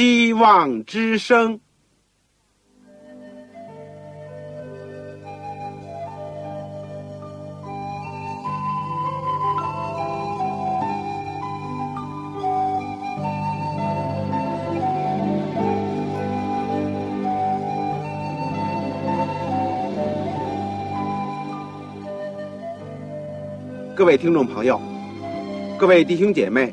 希望之声。各位听众朋友，各位弟兄姐妹，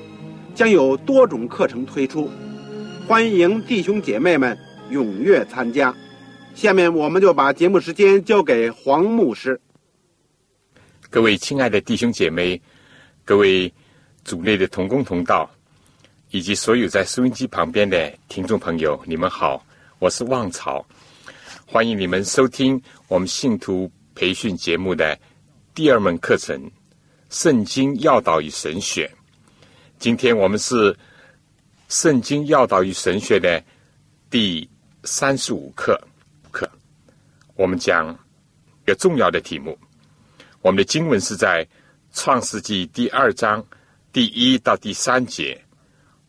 将有多种课程推出，欢迎弟兄姐妹们踊跃参加。下面我们就把节目时间交给黄牧师。各位亲爱的弟兄姐妹，各位组内的同工同道，以及所有在收音机旁边的听众朋友，你们好，我是旺草，欢迎你们收听我们信徒培训节目的。第二门课程《圣经要导与神选》，今天我们是《圣经要导与神学》的第三十五课课。我们讲一个重要的题目。我们的经文是在《创世纪》第二章第一到第三节，《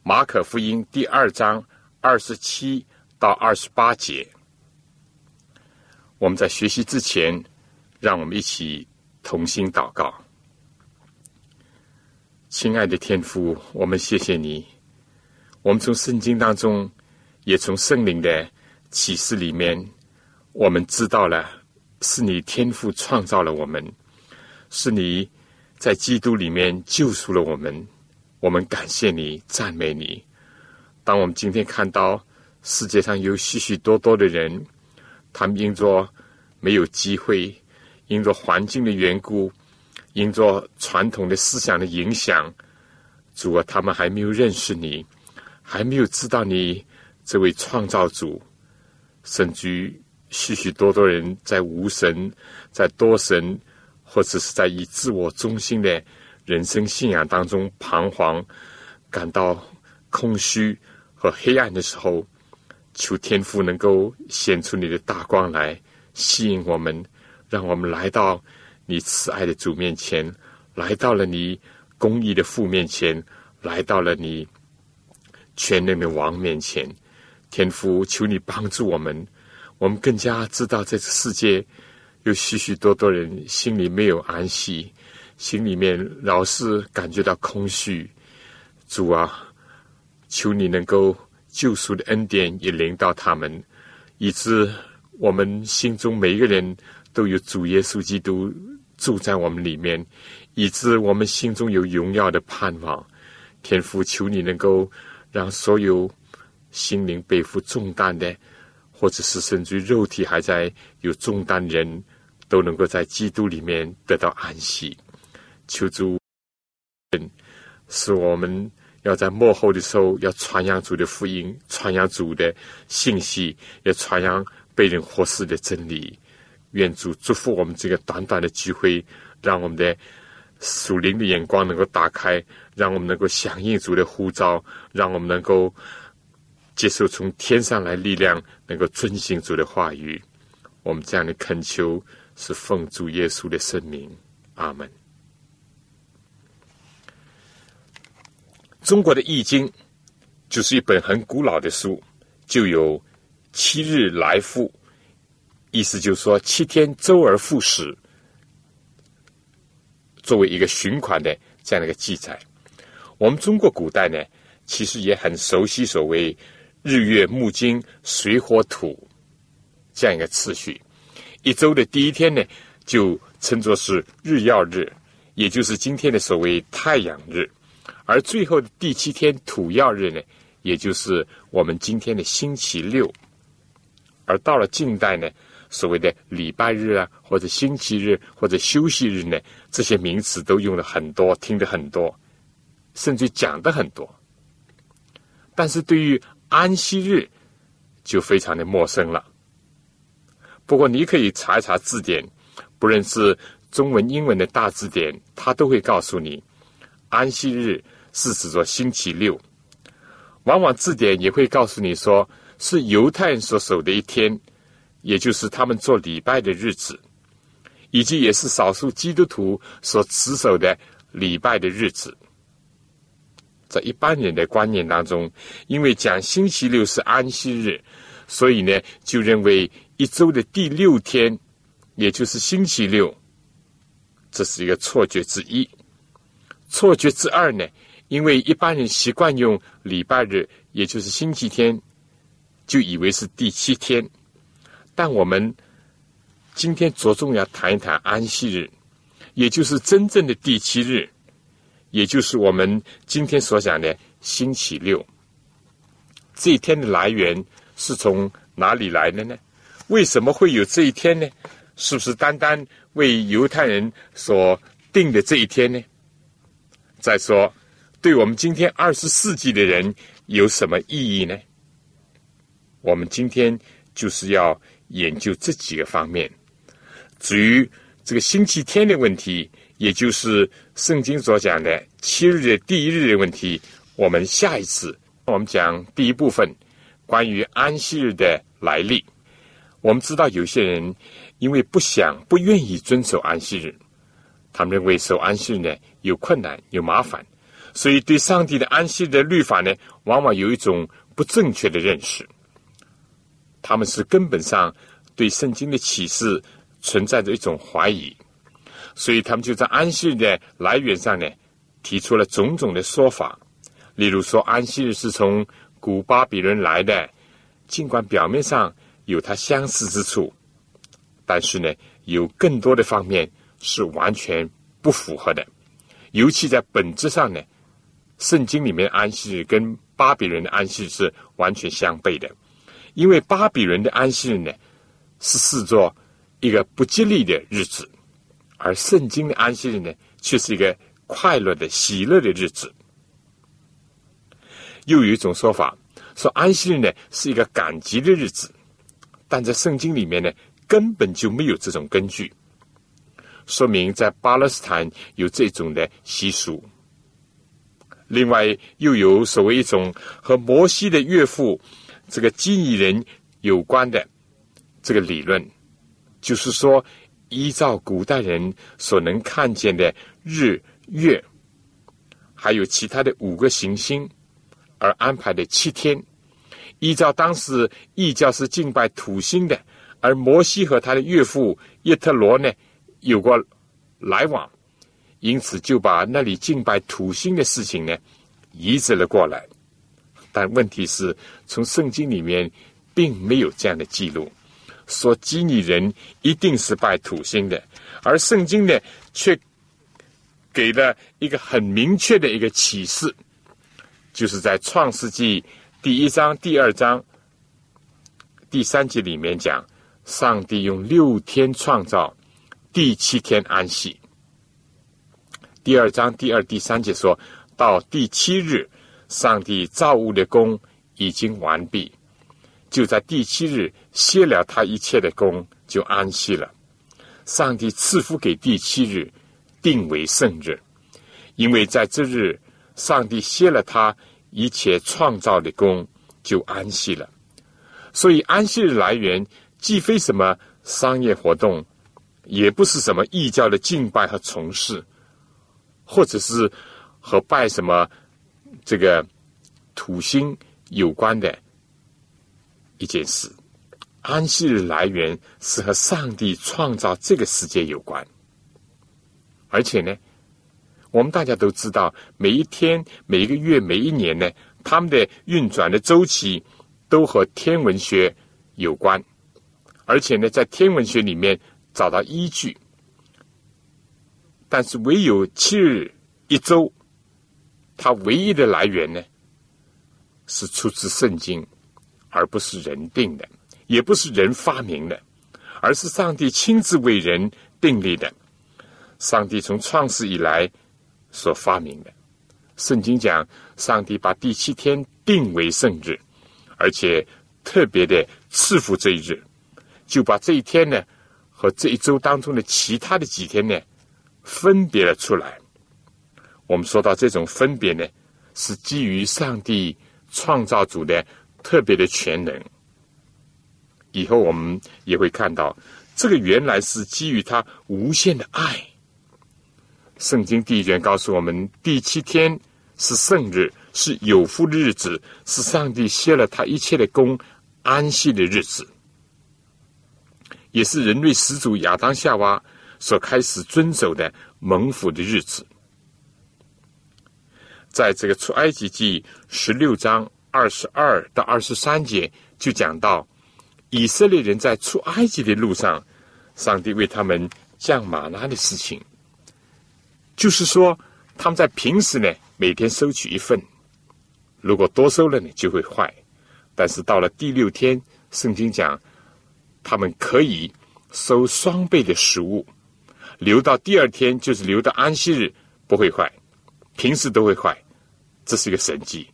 马可福音》第二章二十七到二十八节。我们在学习之前，让我们一起。同心祷告，亲爱的天父，我们谢谢你。我们从圣经当中，也从圣灵的启示里面，我们知道了是你天父创造了我们，是你在基督里面救赎了我们。我们感谢你，赞美你。当我们今天看到世界上有许许多多的人，他们因着没有机会。因着环境的缘故，因着传统的思想的影响，主啊，他们还没有认识你，还没有知道你这位创造主，甚至于许许多多人在无神、在多神，或者是在以自我中心的人生信仰当中彷徨，感到空虚和黑暗的时候，求天父能够显出你的大光来，吸引我们。让我们来到你慈爱的主面前，来到了你公义的父面前，来到了你全能的王面前。天父，求你帮助我们，我们更加知道这个世界有许许多多人心里没有安息，心里面老是感觉到空虚。主啊，求你能够救赎的恩典也临到他们，以致我们心中每一个人。都有主耶稣基督住在我们里面，以致我们心中有荣耀的盼望。天父，求你能够让所有心灵背负重担的，或者是甚至肉体还在有重担人，都能够在基督里面得到安息。求主，是我们要在幕后的时候要传扬主的福音，传扬主的信息，要传扬被人活死的真理。愿主祝福我们这个短短的机会，让我们的属灵的眼光能够打开，让我们能够响应主的呼召，让我们能够接受从天上来力量，能够遵行主的话语。我们这样的恳求是奉主耶稣的圣名，阿门。中国的易经就是一本很古老的书，就有七日来复。意思就是说，七天周而复始，作为一个循环的这样的一个记载。我们中国古代呢，其实也很熟悉所谓日月木金水火土这样一个次序。一周的第一天呢，就称作是日曜日，也就是今天的所谓太阳日；而最后的第七天土曜日呢，也就是我们今天的星期六。而到了近代呢。所谓的礼拜日啊，或者星期日，或者休息日呢，这些名词都用了很多，听得很多，甚至讲的很多。但是对于安息日就非常的陌生了。不过你可以查一查字典，不论是中文、英文的大字典，它都会告诉你，安息日是指着星期六。往往字典也会告诉你说，是犹太人所守的一天，也就是他们做礼拜的日子，以及也是少数基督徒所持守的礼拜的日子。在一般人的观念当中，因为讲星期六是安息日，所以呢，就认为一周的第六天，也就是星期六，这是一个错觉之一。错觉之二呢？因为一般人习惯用礼拜日，也就是星期天，就以为是第七天。但我们今天着重要谈一谈安息日，也就是真正的第七日，也就是我们今天所讲的星期六。这一天的来源是从哪里来的呢？为什么会有这一天呢？是不是单单为犹太人所定的这一天呢？再说。对我们今天二十世纪的人有什么意义呢？我们今天就是要研究这几个方面。至于这个星期天的问题，也就是圣经所讲的七日的第一日的问题，我们下一次我们讲第一部分关于安息日的来历。我们知道有些人因为不想、不愿意遵守安息日，他们认为守安息日呢有困难、有麻烦。所以，对上帝的安息的律法呢，往往有一种不正确的认识。他们是根本上对圣经的启示存在着一种怀疑，所以他们就在安息日的来源上呢，提出了种种的说法。例如说，安息日是从古巴比伦来的，尽管表面上有它相似之处，但是呢，有更多的方面是完全不符合的，尤其在本质上呢。圣经里面安息日跟巴比伦的安息日是完全相悖的，因为巴比伦的安息日呢是视作一个不吉利的日子，而圣经的安息日呢却是一个快乐的、喜乐的日子。又有一种说法说安息日呢是一个赶集的日子，但在圣经里面呢根本就没有这种根据，说明在巴勒斯坦有这种的习俗。另外，又有所谓一种和摩西的岳父这个基尼人有关的这个理论，就是说，依照古代人所能看见的日月，还有其他的五个行星而安排的七天，依照当时异教是敬拜土星的，而摩西和他的岳父叶特罗呢有过来往。因此，就把那里敬拜土星的事情呢移植了过来。但问题是，从圣经里面并没有这样的记录，说基尼人一定是拜土星的，而圣经呢却给了一个很明确的一个启示，就是在创世纪第一章、第二章、第三节里面讲，上帝用六天创造，第七天安息。第二章第二、第三节说到第七日，上帝造物的功已经完毕，就在第七日歇了他一切的功，就安息了。上帝赐福给第七日，定为圣日，因为在这日，上帝歇了他一切创造的功，就安息了。所以安息日来源既非什么商业活动，也不是什么异教的敬拜和从事。或者是和拜什么这个土星有关的一件事，安息日来源是和上帝创造这个世界有关，而且呢，我们大家都知道，每一天、每一个月、每一年呢，他们的运转的周期都和天文学有关，而且呢，在天文学里面找到依据。但是唯有七日一周，它唯一的来源呢，是出自圣经，而不是人定的，也不是人发明的，而是上帝亲自为人定立的。上帝从创世以来所发明的。圣经讲，上帝把第七天定为圣日，而且特别的赐福这一日，就把这一天呢和这一周当中的其他的几天呢分别了出来。我们说到这种分别呢，是基于上帝创造主的特别的全能。以后我们也会看到，这个原来是基于他无限的爱。圣经第一卷告诉我们，第七天是圣日，是有福的日子，是上帝歇了他一切的功、安息的日子，也是人类始祖亚当夏娃所开始遵守的蒙福的日子。在这个出埃及记十六章二十二到二十三节，就讲到。以色列人在出埃及的路上，上帝为他们降马拉的事情，就是说他们在平时呢每天收取一份，如果多收了呢就会坏，但是到了第六天，圣经讲他们可以收双倍的食物，留到第二天就是留到安息日不会坏，平时都会坏，这是一个神迹。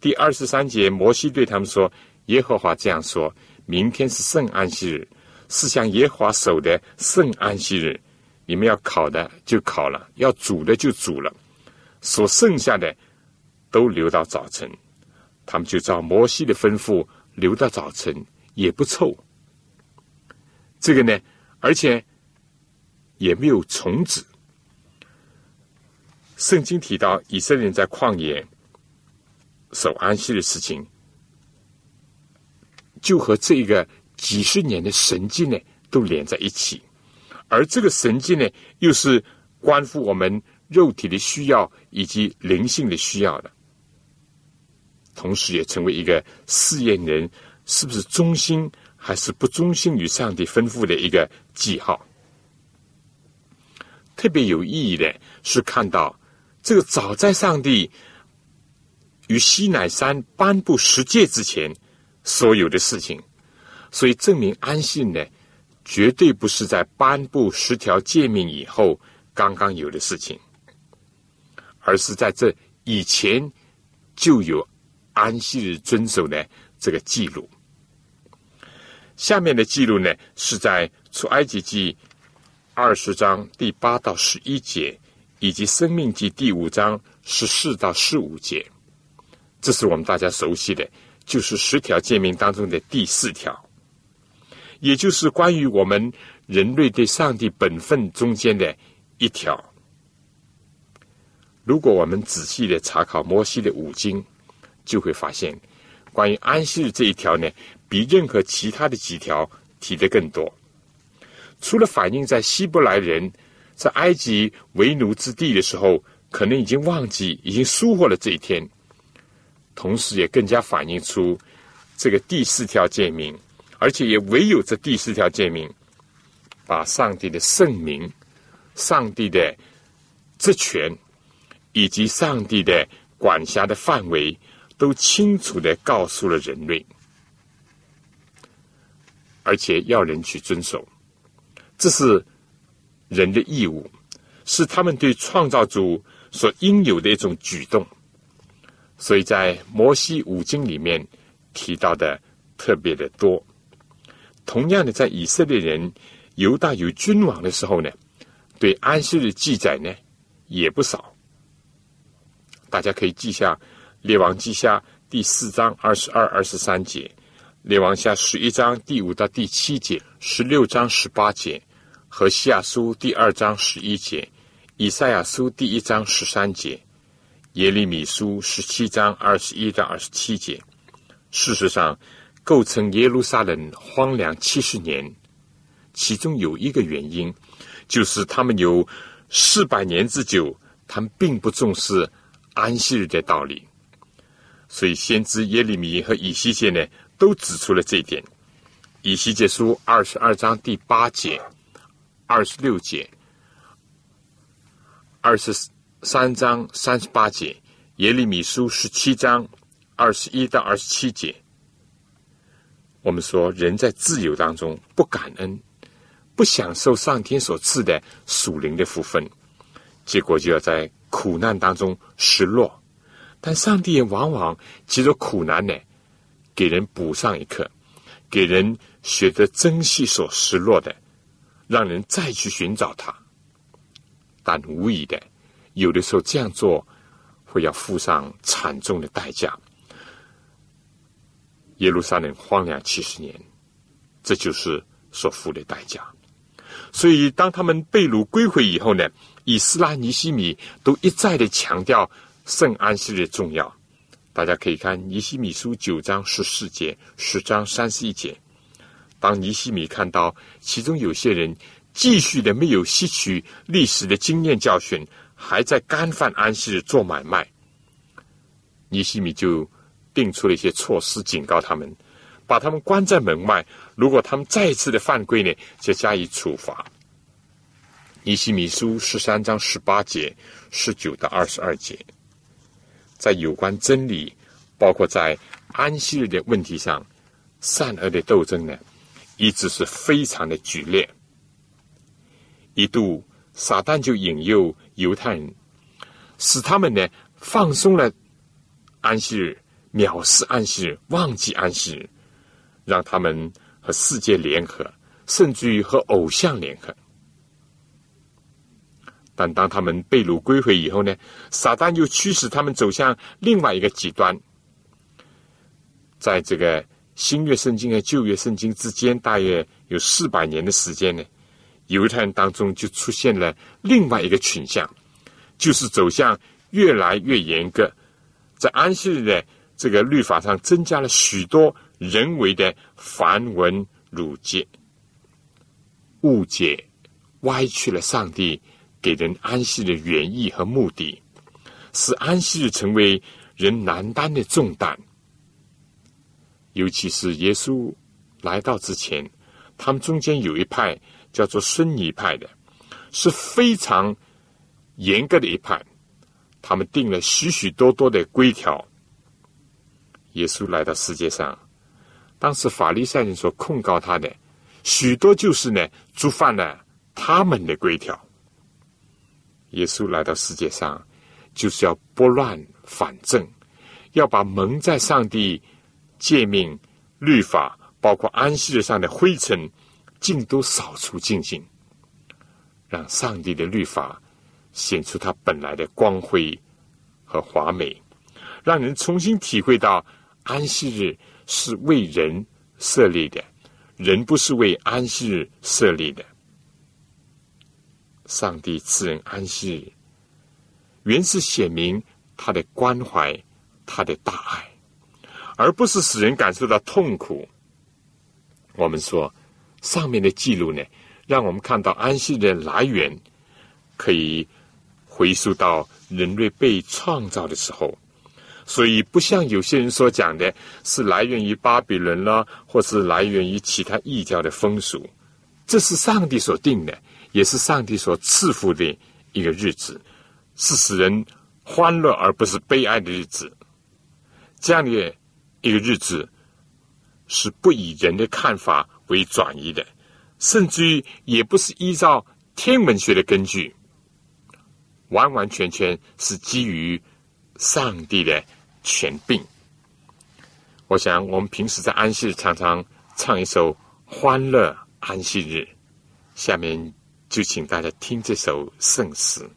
第二十三节，摩西对他们说：“耶和华这样说。”明天是圣安息日，是向耶和华守的圣安息日。你们要烤的就烤了，要煮的就煮了，所剩下的都留到早晨。他们就照摩西的吩咐留到早晨，也不臭。这个呢，而且也没有虫子。圣经提到以色列人在旷野守安息的事情。就和这个几十年的神迹呢，都连在一起，而这个神迹呢，又是关乎我们肉体的需要以及灵性的需要的，同时也成为一个试验人是不是忠心还是不忠心于上帝吩咐的一个记号。特别有意义的是，看到这个早在上帝与西乃山颁布十诫之前。所有的事情，所以证明安信呢，绝对不是在颁布十条诫命以后刚刚有的事情，而是在这以前就有安息日遵守的这个记录。下面的记录呢，是在出埃及记二十章第八到十一节，以及生命记第五章十四到十五节，这是我们大家熟悉的。就是十条诫命当中的第四条，也就是关于我们人类对上帝本分中间的一条。如果我们仔细的查考摩西的五经，就会发现，关于安息日这一条呢，比任何其他的几条提的更多。除了反映在希伯来人在埃及为奴之地的时候，可能已经忘记、已经疏忽了这一天。同时，也更加反映出这个第四条诫命，而且也唯有这第四条诫命，把上帝的圣名、上帝的职权以及上帝的管辖的范围，都清楚的告诉了人类，而且要人去遵守，这是人的义务，是他们对创造主所应有的一种举动。所以在摩西五经里面提到的特别的多。同样的，在以色列人犹大有君王的时候呢，对安息日记载呢也不少。大家可以记下《列王记下》第四章二十二、二十三节，《列王下》十一章第五到第七节，十六章十八节，和西亚书第二章十一节，以赛亚书第一章十三节。耶利米书十七章二十一到二十七节，事实上，构成耶路撒冷荒凉七十年，其中有一个原因，就是他们有四百年之久，他们并不重视安息日的道理。所以，先知耶利米和以西结呢，都指出了这一点。以西结书二十二章第八节、二十六节、二十。三章三十八节，耶利米书十七章二十一到二十七节。我们说，人在自由当中不感恩，不享受上天所赐的属灵的福分，结果就要在苦难当中失落。但上帝也往往借着苦难呢，给人补上一课，给人学得珍惜所失落的，让人再去寻找他。但无疑的，有的时候这样做会要付上惨重的代价。耶路撒冷荒凉七十年，这就是所付的代价。所以，当他们被掳归回以后呢，以斯拉、尼西米都一再的强调圣安息的重要。大家可以看尼西米书九章十四节、十章三十一节。当尼西米看到其中有些人继续的没有吸取历史的经验教训，还在干犯安息日做买卖，尼西米就定出了一些措施，警告他们。把他们关在门外，如果他们再次的犯规呢，就加以处罚。尼西米书十三章十八节、十九到二十二节，在有关真理，包括在安息日的问题上，善恶的斗争呢，一直是非常的剧烈。一度，撒旦就引诱犹太人，使他们呢放松了安息日，藐视安息日，忘记安息日。让他们和世界联合，甚至于和偶像联合。但当他们被掳归回以后呢？撒旦又驱使他们走向另外一个极端。在这个新约圣经和旧约圣经之间，大约有四百年的时间呢，犹太人当中就出现了另外一个倾向，就是走向越来越严格，在安息日的这个律法上增加了许多。人为的繁文缛节，误解、歪曲了上帝给人安息的原意和目的，使安息日成为人难担的重担。尤其是耶稣来到之前，他们中间有一派叫做孙尼派的，是非常严格的一派，他们定了许许多多的规条。耶稣来到世界上。当时法利赛人所控告他的许多，就是呢触犯了他们的规条。耶稣来到世界上，就是要拨乱反正，要把蒙在上帝诫命、律法，包括安息日上的灰尘，尽都扫除净净，让上帝的律法显出它本来的光辉和华美，让人重新体会到安息日。是为人设立的，人不是为安息日设立的。上帝赐人安息日，原是显明他的关怀，他的大爱，而不是使人感受到痛苦。我们说上面的记录呢，让我们看到安息的来源，可以回溯到人类被创造的时候。所以，不像有些人所讲的，是来源于巴比伦啦，或是来源于其他异教的风俗。这是上帝所定的，也是上帝所赐福的一个日子，是使人欢乐而不是悲哀的日子。这样的一个日子，是不以人的看法为转移的，甚至于也不是依照天文学的根据，完完全全是基于。上帝的权柄，我想我们平时在安息日常常唱一首《欢乐安息日》，下面就请大家听这首圣诗。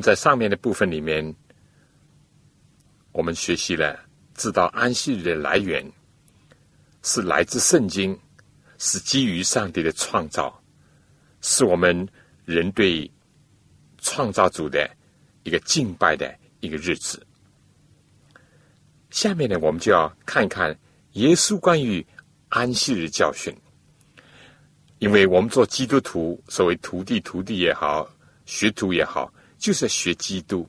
在上面的部分里面，我们学习了知道安息日的来源是来自圣经，是基于上帝的创造，是我们人对创造主的一个敬拜的一个日子。下面呢，我们就要看一看耶稣关于安息日教训，因为我们做基督徒，所谓徒弟、徒弟也好，学徒也好，就是学基督，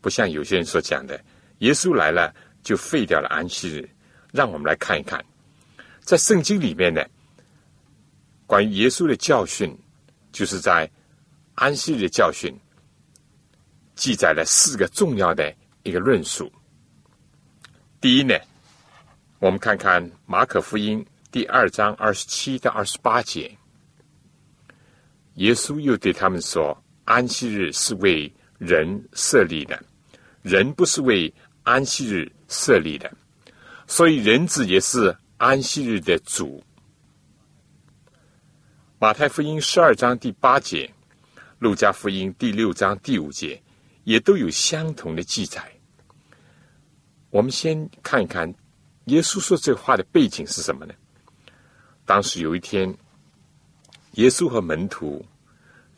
不像有些人所讲的，耶稣来了就废掉了安息日。让我们来看一看，在圣经里面呢，关于耶稣的教训，就是在安息日的教训，记载了四个重要的。一个论述。第一呢，我们看看马可福音第二章二十七到二十八节，耶稣又对他们说：“安息日是为人设立的，人不是为安息日设立的，所以人子也是安息日的主。”马太福音十二章第八节，路加福音第六章第五节。也都有相同的记载。我们先看一看，耶稣说这话的背景是什么呢？当时有一天，耶稣和门徒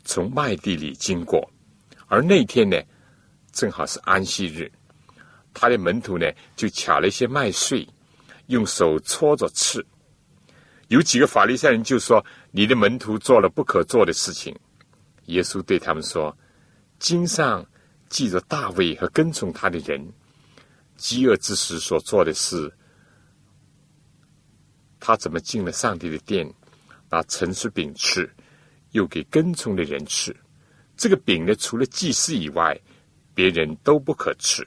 从麦地里经过，而那天呢，正好是安息日。他的门徒呢，就抢了一些麦穗，用手搓着吃。有几个法利赛人就说：“你的门徒做了不可做的事情。”耶稣对他们说：“经上。”记着大卫和跟从他的人饥饿之时所做的事，他怎么进了上帝的殿，拿陈设饼吃，又给跟从的人吃。这个饼呢，除了祭司以外，别人都不可吃。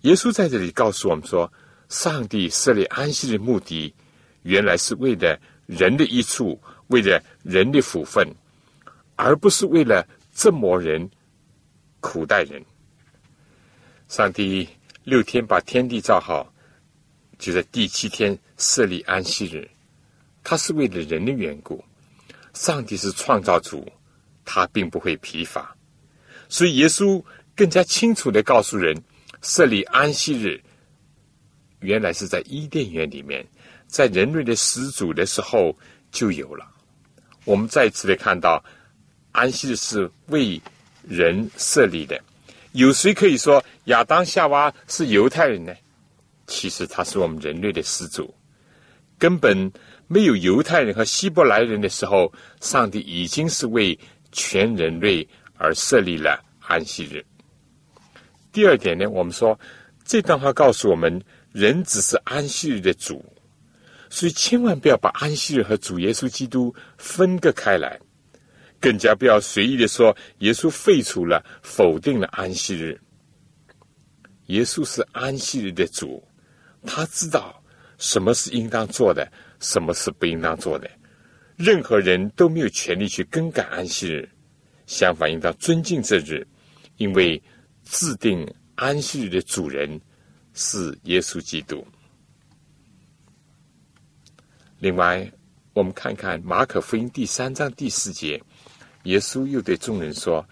耶稣在这里告诉我们说，上帝设立安息的目的，原来是为了人的益处，为了人的福分，而不是为了折磨人。苦待人，上帝六天把天地造好，就在第七天设立安息日。他是为了人的缘故。上帝是创造主，他并不会疲乏。所以耶稣更加清楚的告诉人，设立安息日，原来是在伊甸园里面，在人类的始祖的时候就有了。我们再次的看到，安息日是为。人设立的，有谁可以说亚当夏娃是犹太人呢？其实他是我们人类的始祖，根本没有犹太人和希伯来人的时候，上帝已经是为全人类而设立了安息日。第二点呢，我们说这段话告诉我们，人只是安息日的主，所以千万不要把安息日和主耶稣基督分割开来。更加不要随意的说，耶稣废除了、否定了安息日。耶稣是安息日的主，他知道什么是应当做的，什么是不应当做的。任何人都没有权利去更改安息日，相反，应当尊敬这日，因为制定安息日的主人是耶稣基督。另外，我们看看马可福音第三章第四节。耶稣又对众人说：“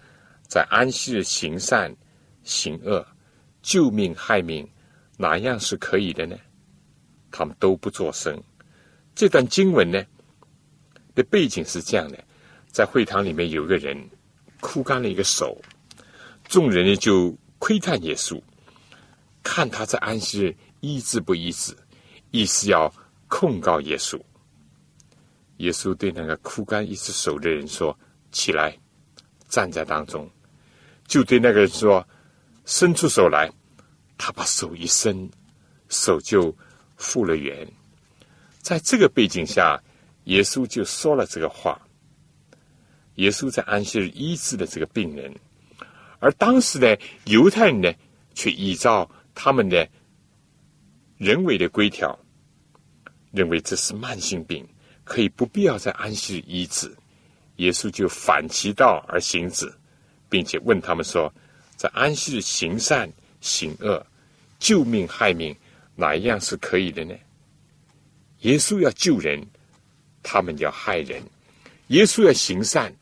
在安息日行善、行恶、救命害命，哪样是可以的呢？”他们都不作声。这段经文呢的背景是这样的：在会堂里面有个人枯干了一个手，众人呢就窥探耶稣，看他在安息日医治不医治，意思要控告耶稣。耶稣对那个枯干一只手的人说。起来，站在当中，就对那个人说：“伸出手来。”他把手一伸，手就复了原。在这个背景下，耶稣就说了这个话。耶稣在安息日医治的这个病人，而当时的犹太人呢，却依照他们的人为的规条，认为这是慢性病，可以不必要在安息日医治。耶稣就反其道而行之，并且问他们说：“在安息日行善行恶、救命害命，哪一样是可以的呢？”耶稣要救人，他们要害人；耶稣要行善，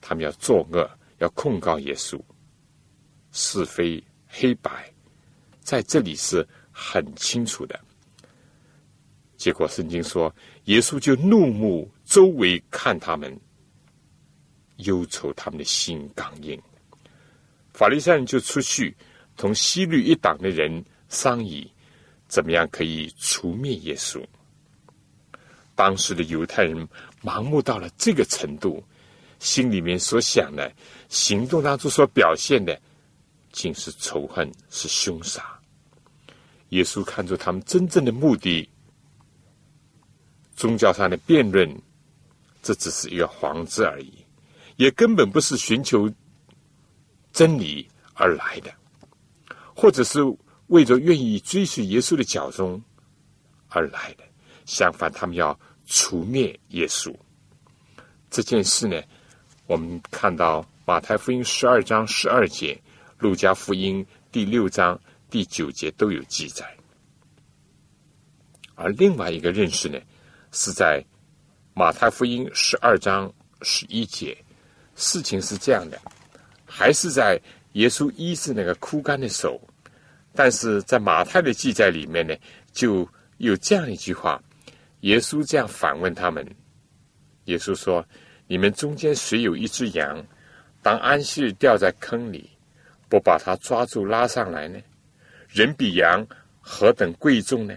他们要作恶；要控告耶稣，是非黑白，在这里是很清楚的。结果圣经说，耶稣就怒目周围看他们，忧愁他们的心刚硬。法利赛人就出去同西律一党的人商议，怎么样可以除灭耶稣。当时的犹太人盲目到了这个程度，心里面所想的、行动当中所表现的，竟是仇恨，是凶杀。耶稣看出他们真正的目的。宗教上的辩论，这只是一个幌子而已，也根本不是寻求真理而来的，或者是为着愿意追随耶稣的脚踪而来的。相反，他们要除灭耶稣。这件事呢，我们看到马太福音十二章十二节，路加福音第六章第九节都有记载。而另外一个认识呢？是在马太福音十二章十一节，事情是这样的，还是在耶稣医治那个枯干的手，但是在马太的记载里面呢，就有这样一句话：耶稣这样反问他们，耶稣说：“你们中间谁有一只羊，当安息日掉在坑里，不把它抓住拉上来呢？人比羊何等贵重呢？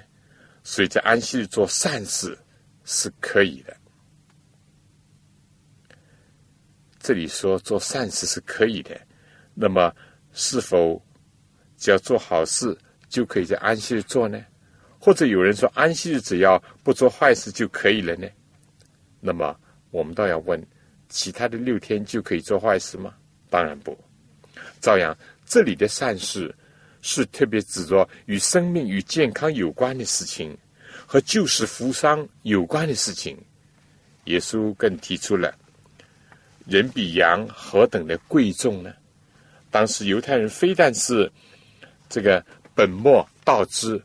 所以在安息日做善事。”是可以的。这里说做善事是可以的，那么是否只要做好事就可以在安息日做呢？或者有人说安息日只要不做坏事就可以了呢？那么我们倒要问：其他的六天就可以做坏事吗？当然不。照样，这里的善事是特别指着与生命与健康有关的事情。和救死扶伤有关的事情，耶稣更提出了人比羊何等的贵重呢？当时犹太人非但是这个本末倒置、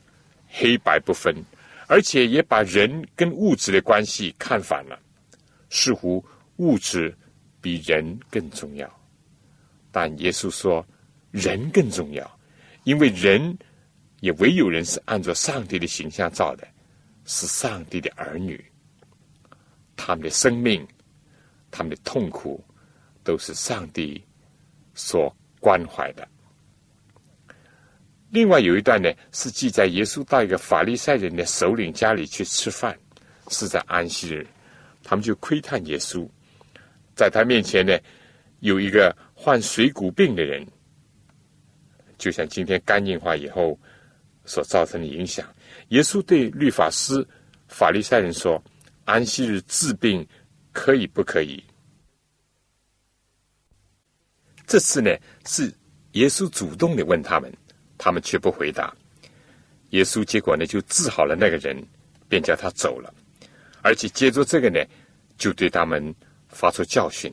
黑白不分，而且也把人跟物质的关系看反了，似乎物质比人更重要。但耶稣说，人更重要，因为人也唯有人是按照上帝的形象造的。是上帝的儿女，他们的生命、他们的痛苦，都是上帝所关怀的。另外有一段呢，是记载耶稣到一个法利赛人的首领家里去吃饭，是在安息日，他们就窥探耶稣，在他面前呢，有一个患水谷病的人，就像今天肝硬化以后所造成的影响。耶稣对律法师、法利赛人说：“安息日治病可以不可以？”这次呢，是耶稣主动的问他们，他们却不回答。耶稣结果呢，就治好了那个人，便叫他走了，而且接着这个呢，就对他们发出教训，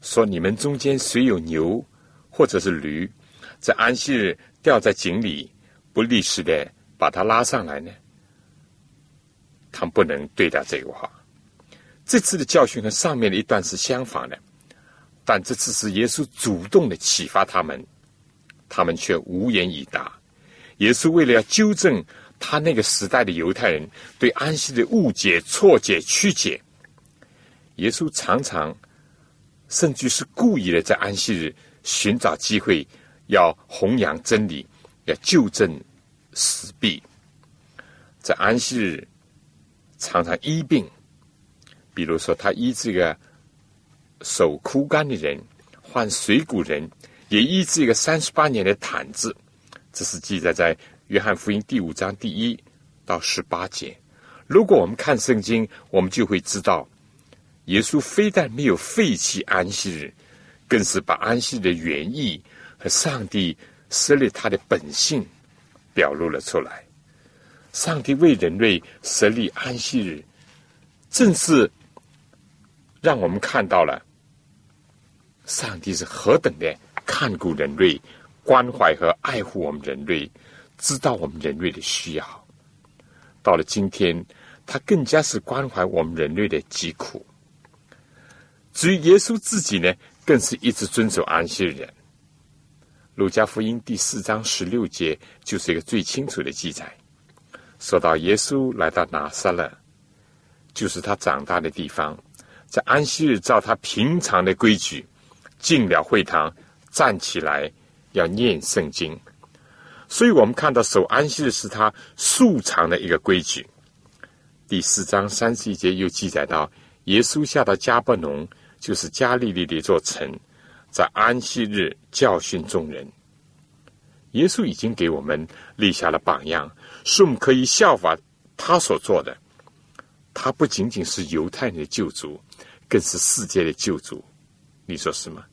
说：“你们中间谁有牛或者是驴，在安息日掉在井里，不立时的？”把他拉上来呢？他们不能对待这个话。这次的教训和上面的一段是相反的，但这次是耶稣主动的启发他们，他们却无言以答。耶稣为了要纠正他那个时代的犹太人对安息的误解、错解、曲解，耶稣常常甚至是故意的在安息日寻找机会，要弘扬真理，要纠正。死弊，在安息日常常医病，比如说他医这个手枯干的人，患水谷人，也医治一个三十八年的毯子。这是记载在约翰福音第五章第一到十八节。如果我们看圣经，我们就会知道，耶稣非但没有废弃安息日，更是把安息的原意和上帝设立他的本性。表露了出来。上帝为人类设立安息日，正是让我们看到了上帝是何等的看顾人类、关怀和爱护我们人类，知道我们人类的需要。到了今天，他更加是关怀我们人类的疾苦。至于耶稣自己呢，更是一直遵守安息日。路加福音第四章十六节就是一个最清楚的记载，说到耶稣来到拿撒勒，就是他长大的地方，在安息日照他平常的规矩进了会堂，站起来要念圣经。所以我们看到守安息日是他素常的一个规矩。第四章三十一节又记载到，耶稣下到加布农，就是加利利的一座城，在安息日教训众人。耶稣已经给我们立下了榜样，是我们可以效法他所做的。他不仅仅是犹太人的救主，更是世界的救主。你说是吗？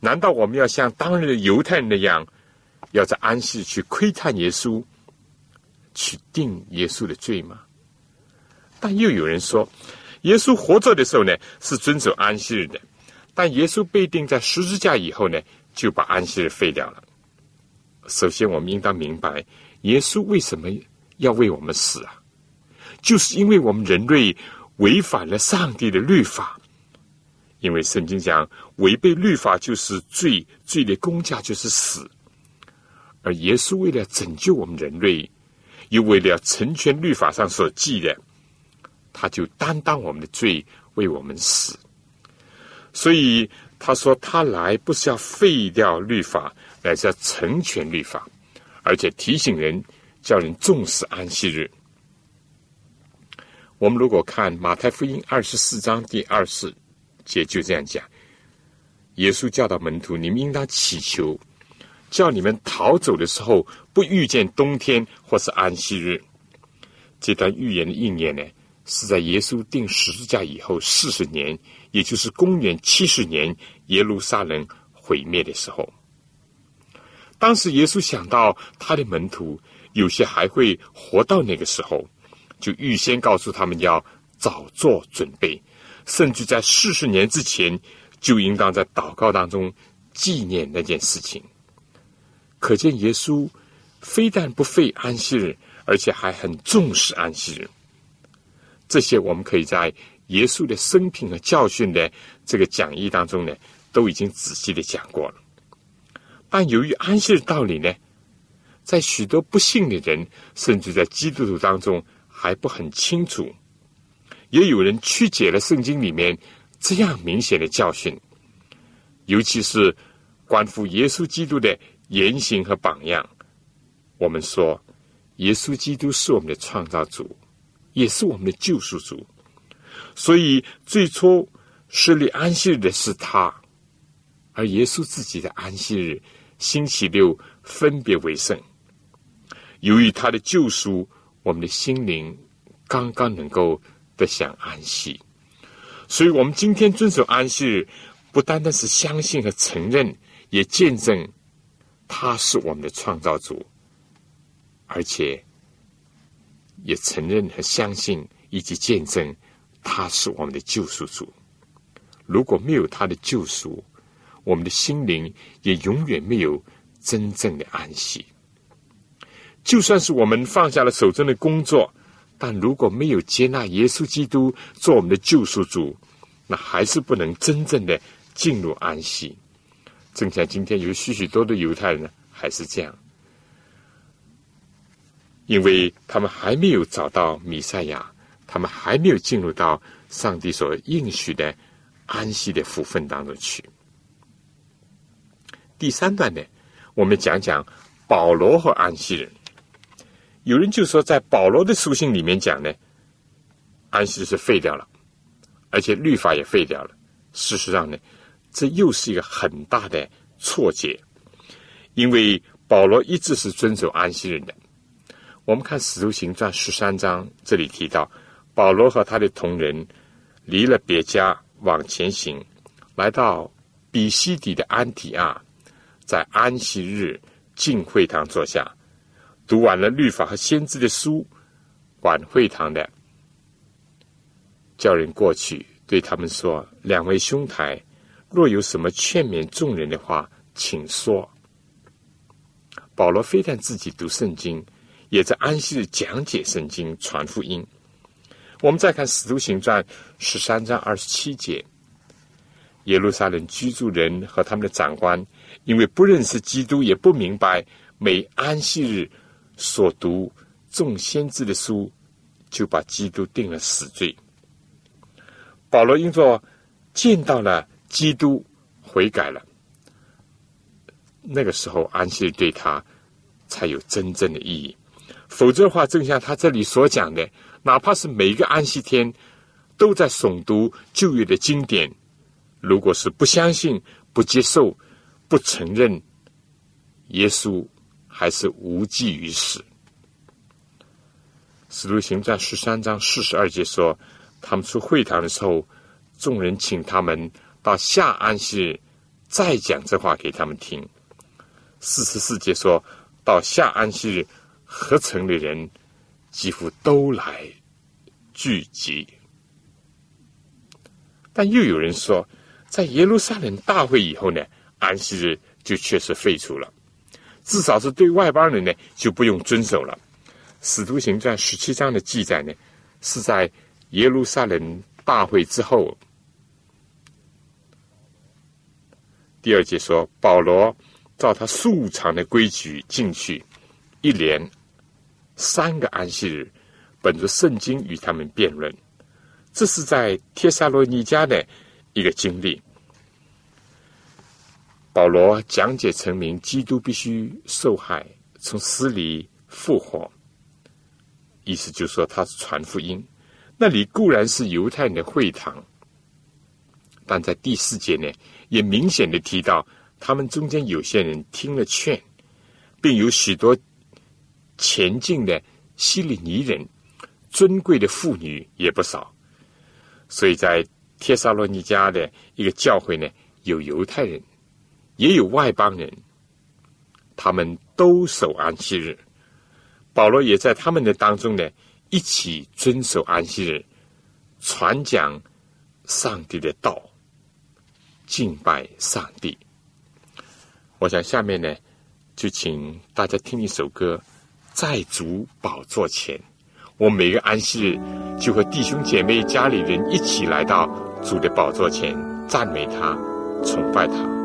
难道我们要像当日的犹太人那样？要在安息去窥探耶稣，去定耶稣的罪吗？但又有人说，耶稣活着的时候呢，是遵守安息日的；但耶稣被钉在十字架以后呢，就把安息日废掉了。首先，我们应当明白，耶稣为什么要为我们死啊？就是因为我们人类违反了上帝的律法，因为圣经讲，违背律法就是罪，罪的公价就是死。而耶稣为了拯救我们人类，又为了成全律法上所记的，他就担当我们的罪，为我们死。所以他说，他来不是要废掉律法，乃是要成全律法，而且提醒人，叫人重视安息日。我们如果看马太福音二十四章第二十节，就这样讲：耶稣教导门徒，你们应当祈求。叫你们逃走的时候，不遇见冬天或是安息日。这段预言的应验呢，是在耶稣定十字架以后四十年，也就是公元七十年，耶路撒冷毁灭的时候。当时耶稣想到他的门徒有些还会活到那个时候，就预先告诉他们要早做准备，甚至在四十年之前就应当在祷告当中纪念那件事情。可见耶稣非但不废安息日，而且还很重视安息日。这些我们可以在耶稣的生平和教训的这个讲义当中呢，都已经仔细的讲过了。但由于安息日道理呢，在许多不信的人，甚至在基督徒当中还不很清楚，也有人曲解了圣经里面这样明显的教训，尤其是关乎耶稣基督的。言行和榜样，我们说，耶稣基督是我们的创造主，也是我们的救赎主。所以最初设立安息日的是他，而耶稣自己的安息日，星期六分别为圣。由于他的救赎，我们的心灵刚刚能够得享安息。所以，我们今天遵守安息日，不单单是相信和承认，也见证。他是我们的创造主，而且也承认和相信以及见证他是我们的救赎主。如果没有他的救赎，我们的心灵也永远没有真正的安息。就算是我们放下了手中的工作，但如果没有接纳耶稣基督做我们的救赎主，那还是不能真正的进入安息。正像今天有许许多多的犹太人呢，还是这样，因为他们还没有找到弥赛亚，他们还没有进入到上帝所应许的安息的福分当中去。第三段呢，我们讲讲保罗和安息人。有人就说，在保罗的书信里面讲呢，安息日是废掉了，而且律法也废掉了。事实上呢。这又是一个很大的错解，因为保罗一直是遵守安息日的。我们看《使徒行传》十三章，这里提到保罗和他的同仁离了别家往前行，来到比西底的安提阿，在安息日进会堂坐下，读完了律法和先知的书，管会堂的叫人过去，对他们说：“两位兄台。”若有什么劝勉众人的话，请说。保罗非但自己读圣经，也在安息日讲解圣经、传福音。我们再看《使徒行传》十三章二十七节：“耶路撒冷居住人和他们的长官，因为不认识基督，也不明白每安息日所读众先知的书，就把基督定了死罪。保罗因着见到了基督，悔改了，那个时候安息对他才有真正的意义。否则的话，正像他这里所讲的，哪怕是每一个安息天都在诵读旧约的经典，如果是不相信、不接受、不承认耶稣，还是无济于事。使徒行传十三章四十二节说。他们出会堂的时候，众人请他们到下安息日再讲这话给他们听。四十四节说到下安息日，合成的人几乎都来聚集。但又有人说，在耶路撒冷大会以后呢，安息日就确实废除了，至少是对外邦人呢就不用遵守了。使徒行传十七章的记载呢，是在。耶路撒冷大会之后，第二节说，保罗照他素常的规矩进去，一连三个安息日，本着圣经与他们辩论。这是在帖撒罗尼迦的一个经历。保罗讲解成明，基督必须受害，从死里复活，意思就是说他是传福音。那里固然是犹太人的会堂，但在第四节呢，也明显的提到，他们中间有些人听了劝，并有许多前进的希利尼人，尊贵的妇女也不少。所以在帖撒罗尼迦的一个教会呢，有犹太人，也有外邦人，他们都守安息日。保罗也在他们的当中呢。一起遵守安息日，传讲上帝的道，敬拜上帝。我想下面呢，就请大家听一首歌，在主宝座前。我每个安息日，就和弟兄姐妹、家里人一起来到主的宝座前，赞美他，崇拜他。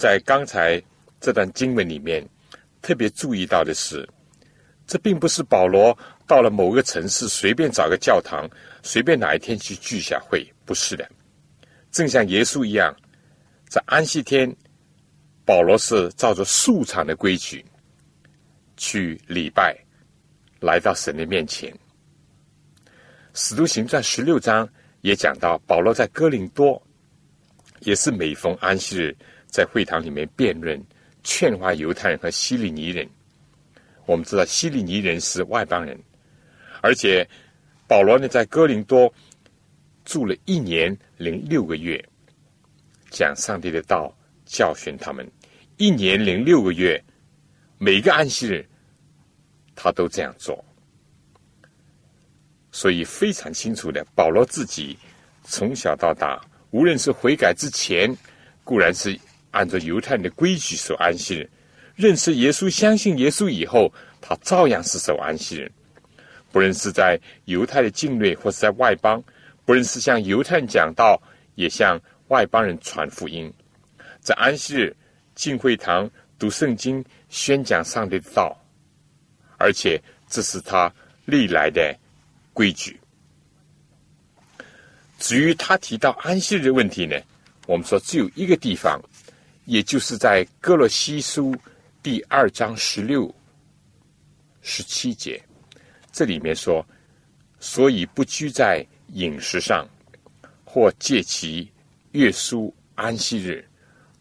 在刚才这段经文里面特别注意到的是，这并不是保罗到了某个城市随便找个教堂，随便哪一天去聚下会，不是的。正像耶稣一样，在安息天，保罗是照着素常的规矩去礼拜，来到神的面前。使徒行传十六章也讲到，保罗在哥林多也是每逢安息日，在会堂里面辩论、劝化犹太人和希利尼人。我们知道希利尼人是外邦人，而且保罗呢在哥林多。住了一年零六个月，讲上帝的道，教训他们。一年零六个月，每个安息日，他都这样做。所以非常清楚的，保罗自己从小到大，无论是悔改之前，固然是按照犹太人的规矩守安息日；认识耶稣、相信耶稣以后，他照样是守安息日。不论是在犹太的境内，或是在外邦。不论是向犹太人讲道，也向外邦人传福音，在安息日进会堂读圣经、宣讲上帝的道，而且这是他历来的规矩。至于他提到安息日的问题呢，我们说只有一个地方，也就是在哥罗西书第二章十六、十七节，这里面说，所以不拘在。饮食上，或借其月书安息日，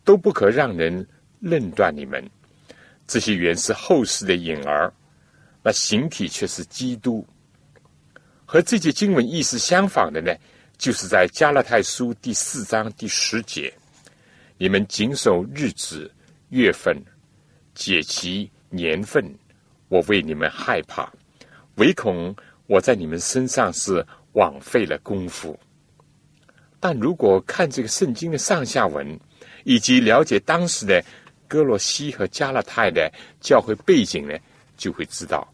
都不可让人论断你们。这些原是后世的影儿，那形体却是基督。和这些经文意思相仿的呢，就是在加拉太书第四章第十节：你们谨守日子、月份、解其年份，我为你们害怕，唯恐我在你们身上是。枉费了功夫，但如果看这个圣经的上下文，以及了解当时的哥罗西和加勒泰的教会背景呢，就会知道，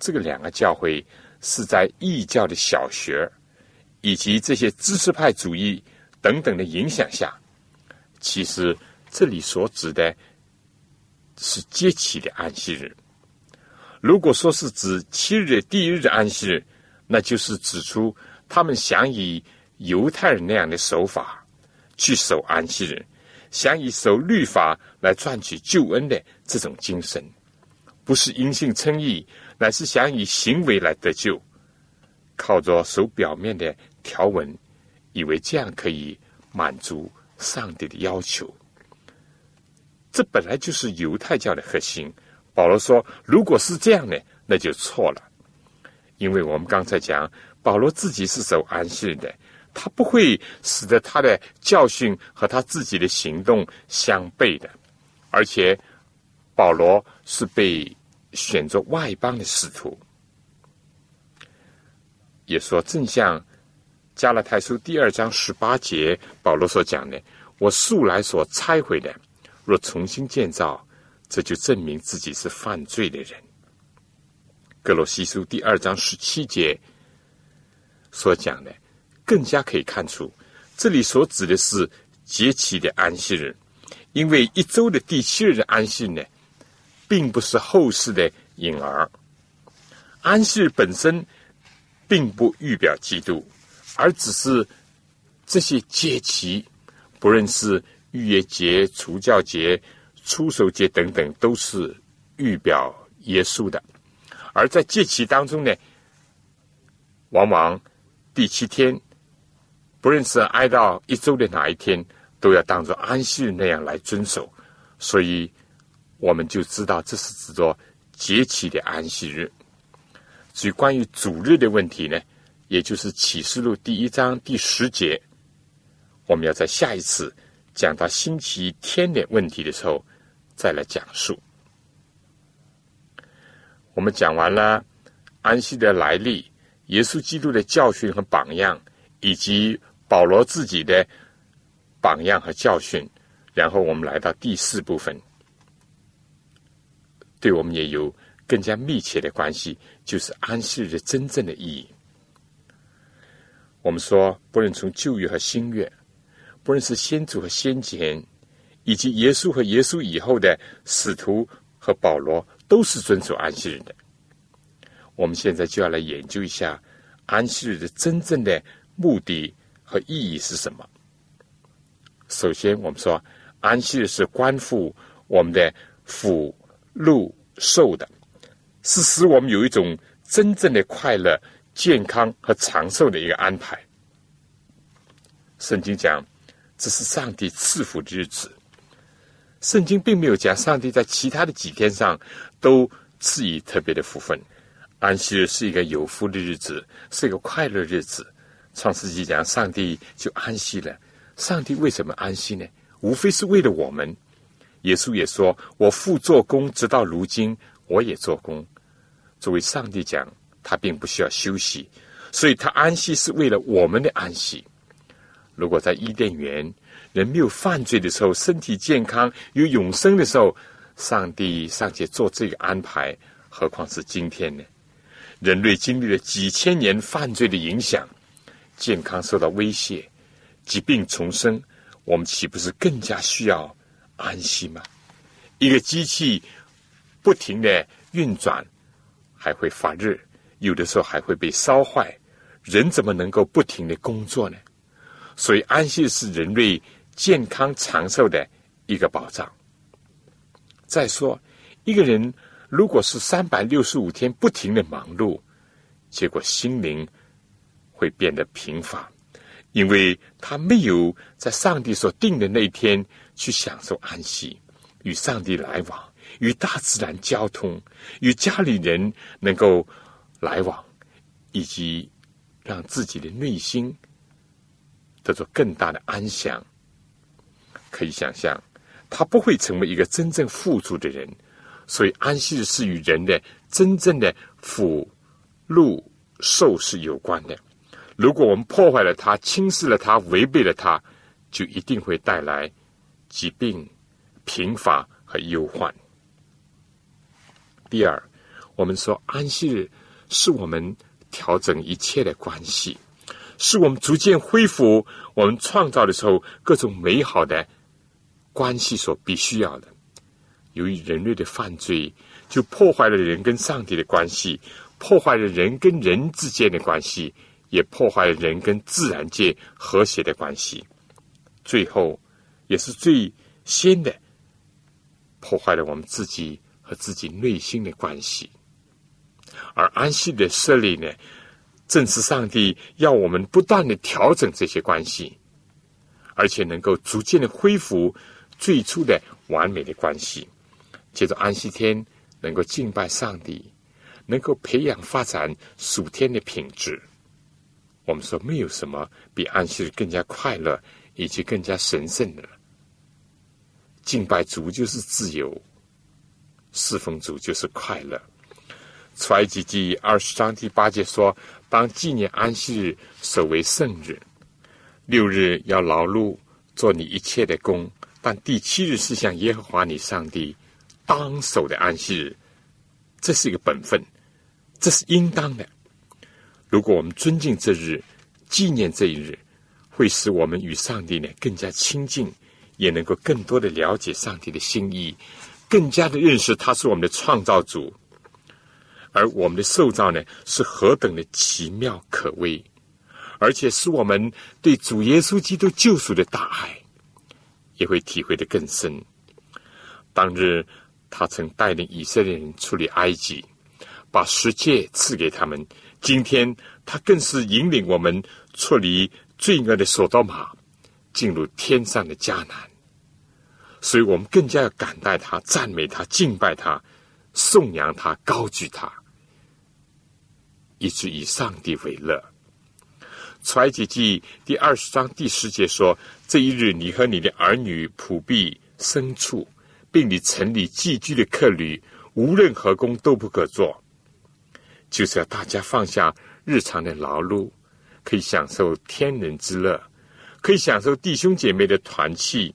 这个两个教会是在异教的小学以及这些知识派主义等等的影响下，其实这里所指的是节期的安息日。如果说是指七日的第一日的安息日。那就是指出，他们想以犹太人那样的手法去守安息日，想以守律法来赚取救恩的这种精神，不是因信称义，乃是想以行为来得救，靠着守表面的条文，以为这样可以满足上帝的要求。这本来就是犹太教的核心。保罗说，如果是这样呢，那就错了。因为我们刚才讲，保罗自己是守安息的，他不会使得他的教训和他自己的行动相悖的。而且，保罗是被选作外邦的使徒，也说正像加拉太书第二章十八节保罗所讲的：“我素来所拆毁的，若重新建造，这就证明自己是犯罪的人。”格罗西书第二章十七节所讲的，更加可以看出，这里所指的是节期的安息日，因为一周的第七日的安息呢，并不是后世的婴儿。安息日本身并不预表基督，而只是这些节期，不论是逾越节、除教节、出手节等等，都是预表耶稣的。而在节期当中呢，往往第七天，不论是挨到一周的哪一天，都要当做安息日那样来遵守。所以，我们就知道这是指着节期的安息日。至于关于主日的问题呢，也就是启示录第一章第十节，我们要在下一次讲到星期天的问题的时候再来讲述。我们讲完了安息的来历、耶稣基督的教训和榜样，以及保罗自己的榜样和教训，然后我们来到第四部分，对我们也有更加密切的关系，就是安息日的真正的意义。我们说，不论从旧约和新约，不论是先祖和先贤，以及耶稣和耶稣以后的使徒和保罗。都是遵守安息日的，我们现在就要来研究一下安息日的真正的目的和意义是什么。首先，我们说安息日是关乎我们的福、禄、寿的，是使我们有一种真正的快乐、健康和长寿的一个安排。圣经讲，这是上帝赐福的日子。圣经并没有讲上帝在其他的几天上都赐予特别的福分。安息日是一个有福的日子，是一个快乐日子。创世纪讲，上帝就安息了。上帝为什么安息呢？无非是为了我们。耶稣也说：“我父做工，直到如今，我也做工。”作为上帝讲，他并不需要休息，所以他安息是为了我们的安息。如果在伊甸园，人没有犯罪的时候，身体健康、有永生的时候，上帝尚且做这个安排，何况是今天呢？人类经历了几千年犯罪的影响，健康受到威胁，疾病丛生，我们岂不是更加需要安息吗？一个机器不停的运转，还会发热，有的时候还会被烧坏，人怎么能够不停的工作呢？所以，安息是人类健康长寿的一个保障。再说，一个人如果是三百六十五天不停的忙碌，结果心灵会变得贫乏，因为他没有在上帝所定的那一天去享受安息，与上帝来往，与大自然交通，与家里人能够来往，以及让自己的内心。得到更大的安详，可以想象，他不会成为一个真正富足的人。所以，安息日是与人的真正的福、禄、寿是有关的。如果我们破坏了它、轻视了它、违背了它，就一定会带来疾病、贫乏和忧患。第二，我们说安息日是我们调整一切的关系。是我们逐渐恢复我们创造的时候各种美好的关系所必须要的。由于人类的犯罪，就破坏了人跟上帝的关系，破坏了人跟人之间的关系，也破坏了人跟自然界和谐的关系。最后，也是最先的破坏了我们自己和自己内心的关系。而安息的设立呢？正是上帝要我们不断的调整这些关系，而且能够逐渐的恢复最初的完美的关系。接着安息天能够敬拜上帝，能够培养发展属天的品质。我们说没有什么比安息日更加快乐以及更加神圣的了。敬拜主就是自由，侍奉主就是快乐。出埃及记二十章第八节说。当纪念安息日，守为圣日。六日要劳碌，做你一切的工；但第七日是向耶和华你上帝当守的安息日。这是一个本分，这是应当的。如果我们尊敬这日，纪念这一日，会使我们与上帝呢更加亲近，也能够更多的了解上帝的心意，更加的认识他是我们的创造主。而我们的受造呢，是何等的奇妙可畏，而且是我们对主耶稣基督救赎的大爱，也会体会的更深。当日他曾带领以色列人出离埃及，把十诫赐给他们；今天他更是引领我们出离罪恶的索道玛，进入天上的迦南。所以我们更加要感戴他、赞美他、敬拜他、颂扬他、高举他。一直以上帝为乐。出埃及记第二十章第十节说：“这一日，你和你的儿女、仆婢、牲畜，并你城里寄居的客旅，无论何工都不可做。”就是要大家放下日常的劳碌，可以享受天人之乐，可以享受弟兄姐妹的团契，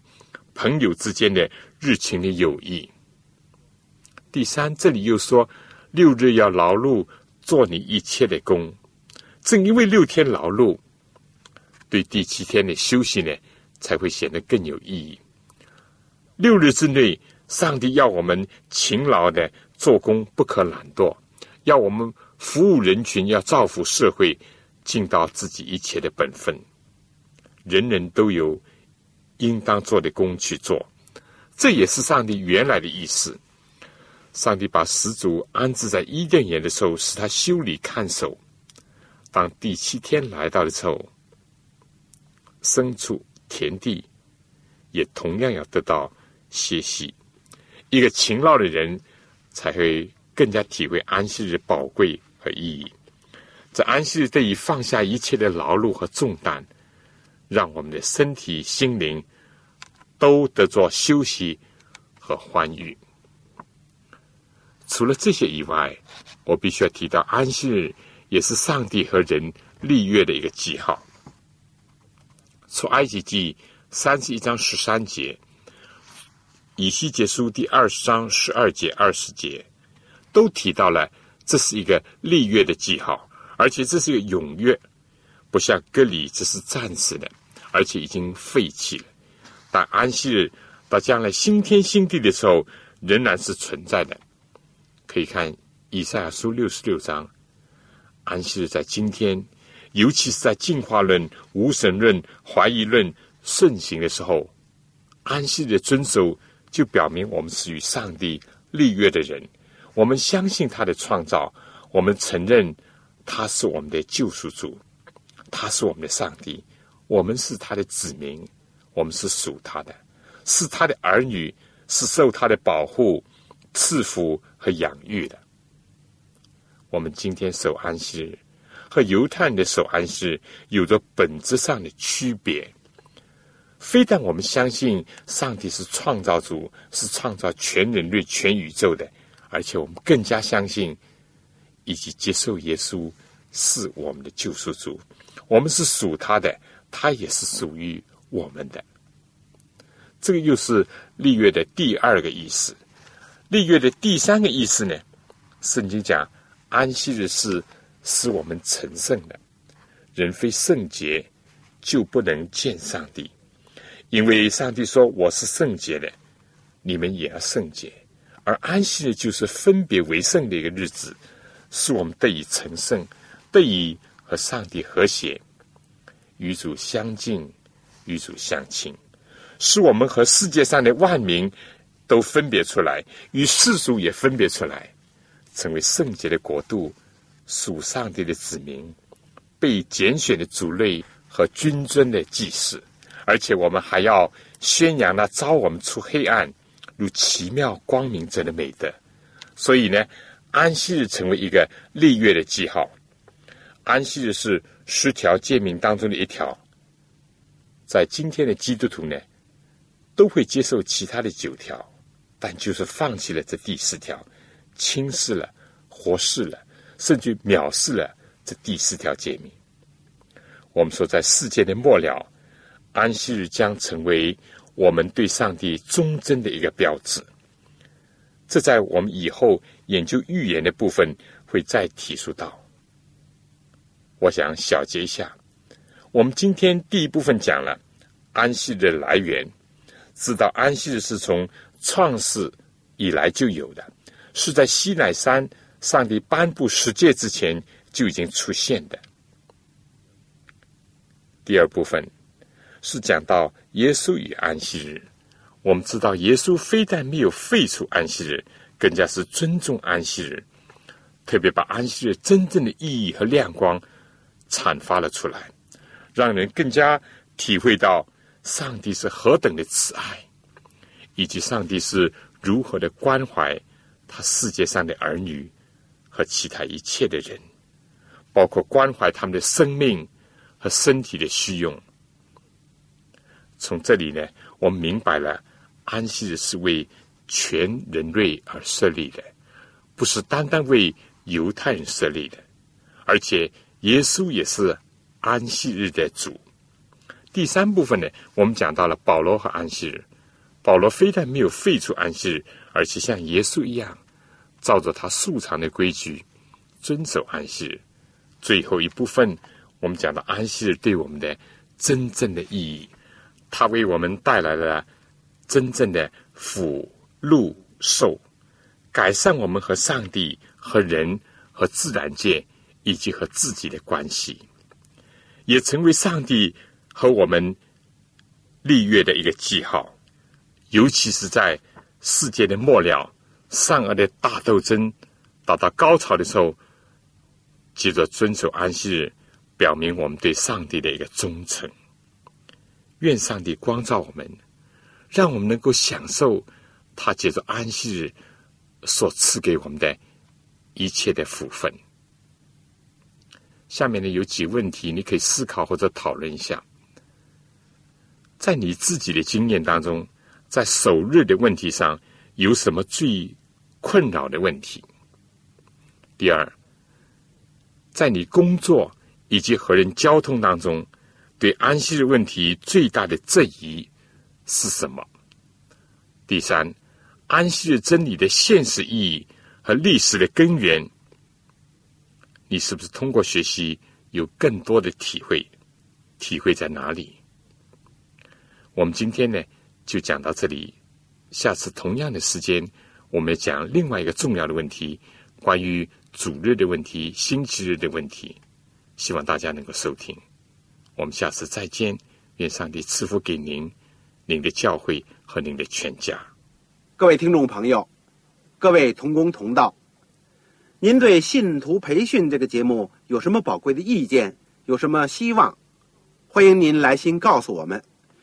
朋友之间的日情的友谊。第三，这里又说六日要劳碌。做你一切的工，正因为六天劳碌，对第七天的休息呢，才会显得更有意义。六日之内，上帝要我们勤劳的做工，不可懒惰；要我们服务人群，要造福社会，尽到自己一切的本分。人人都有应当做的工去做，这也是上帝原来的意思。上帝把始祖安置在伊甸园的时候，使他修理看守。当第七天来到的时候，牲畜、田地也同样要得到歇息。一个勤劳的人，才会更加体会安息日的宝贵。和意义，这安息日得以放下一切的劳碌和重担，让我们的身体、心灵都得着休息和欢愉。除了这些以外，我必须要提到，安息日也是上帝和人立约的一个记号。出埃及记三十一章十三节，以西结书第二十章十二节、二十节，都提到了。这是一个立约的记号，而且这是一个永约，不像割礼只是暂时的，而且已经废弃了。但安息日到将来新天新地的时候，仍然是存在的。可以看以赛亚书六十六章，安息日在今天，尤其是在进化论、无神论、怀疑论盛行的时候，安息日的遵守就表明我们是与上帝立约的人。我们相信他的创造，我们承认他是我们的救赎主，他是我们的上帝，我们是他的子民，我们是属他的，是他的儿女，是受他的保护、赐福和养育的。我们今天守安息日和犹太人的守安息有着本质上的区别。非但我们相信上帝是创造主，是创造全人类、全宇宙的。而且我们更加相信，以及接受耶稣是我们的救赎主，我们是属他的，他也是属于我们的。这个又是立约的第二个意思。立约的第三个意思呢？圣经讲安息日是使我们成圣的，人非圣洁就不能见上帝，因为上帝说我是圣洁的，你们也要圣洁。而安息日就是分别为圣的一个日子，使我们得以成圣，得以和上帝和谐，与主相敬，与主相亲，使我们和世界上的万民都分别出来，与世俗也分别出来，成为圣洁的国度，属上帝的子民，被拣选的族类和君尊的祭祀，而且我们还要宣扬那招我们出黑暗。如奇妙光明者的美德，所以呢，安息日成为一个立月的记号。安息日是十条诫命当中的一条，在今天的基督徒呢，都会接受其他的九条，但就是放弃了这第四条，轻视了、忽视了，甚至藐视了这第四条诫命。我们说，在世界的末了，安息日将成为。我们对上帝忠贞的一个标志，这在我们以后研究预言的部分会再提出到。我想小结一下，我们今天第一部分讲了安息日的来源，知道安息日是从创世以来就有的，是在西乃山上帝颁布十诫之前就已经出现的。第二部分。是讲到耶稣与安息日，我们知道耶稣非但没有废除安息日，更加是尊重安息日，特别把安息日真正的意义和亮光阐发了出来，让人更加体会到上帝是何等的慈爱，以及上帝是如何的关怀他世界上的儿女和其他一切的人，包括关怀他们的生命和身体的需用。从这里呢，我们明白了，安息日是为全人类而设立的，不是单单为犹太人设立的。而且耶稣也是安息日的主。第三部分呢，我们讲到了保罗和安息日。保罗非但没有废除安息日，而且像耶稣一样，照着他素常的规矩遵守安息日。最后一部分，我们讲到安息日对我们的真正的意义。它为我们带来了真正的福禄寿，改善我们和上帝、和人、和自然界以及和自己的关系，也成为上帝和我们立约的一个记号。尤其是在世界的末了，善恶的大斗争达到高潮的时候，接着遵守安息日，表明我们对上帝的一个忠诚。愿上帝光照我们，让我们能够享受他借着安息日所赐给我们的一切的福分。下面呢有几问题，你可以思考或者讨论一下，在你自己的经验当中。在首日的问题上有什么最困扰的问题？第二，在你工作以及和人交通当中，对安息日问题最大的质疑是什么？第三，安息日真理的现实意义和历史的根源，你是不是通过学习有更多的体会？体会在哪里？我们今天呢？就讲到这里，下次同样的时间，我们讲另外一个重要的问题，关于主日的问题、星期日的问题，希望大家能够收听。我们下次再见，愿上帝赐福给您、您的教会和您的全家。各位听众朋友，各位同工同道，您对信徒培训这个节目有什么宝贵的意见？有什么希望？欢迎您来信告诉我们，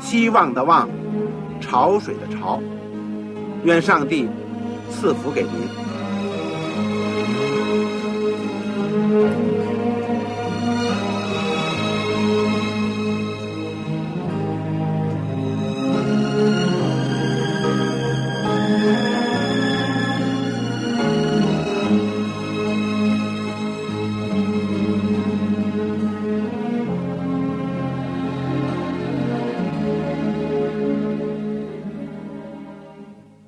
希望的望，潮水的潮。愿上帝赐福给您。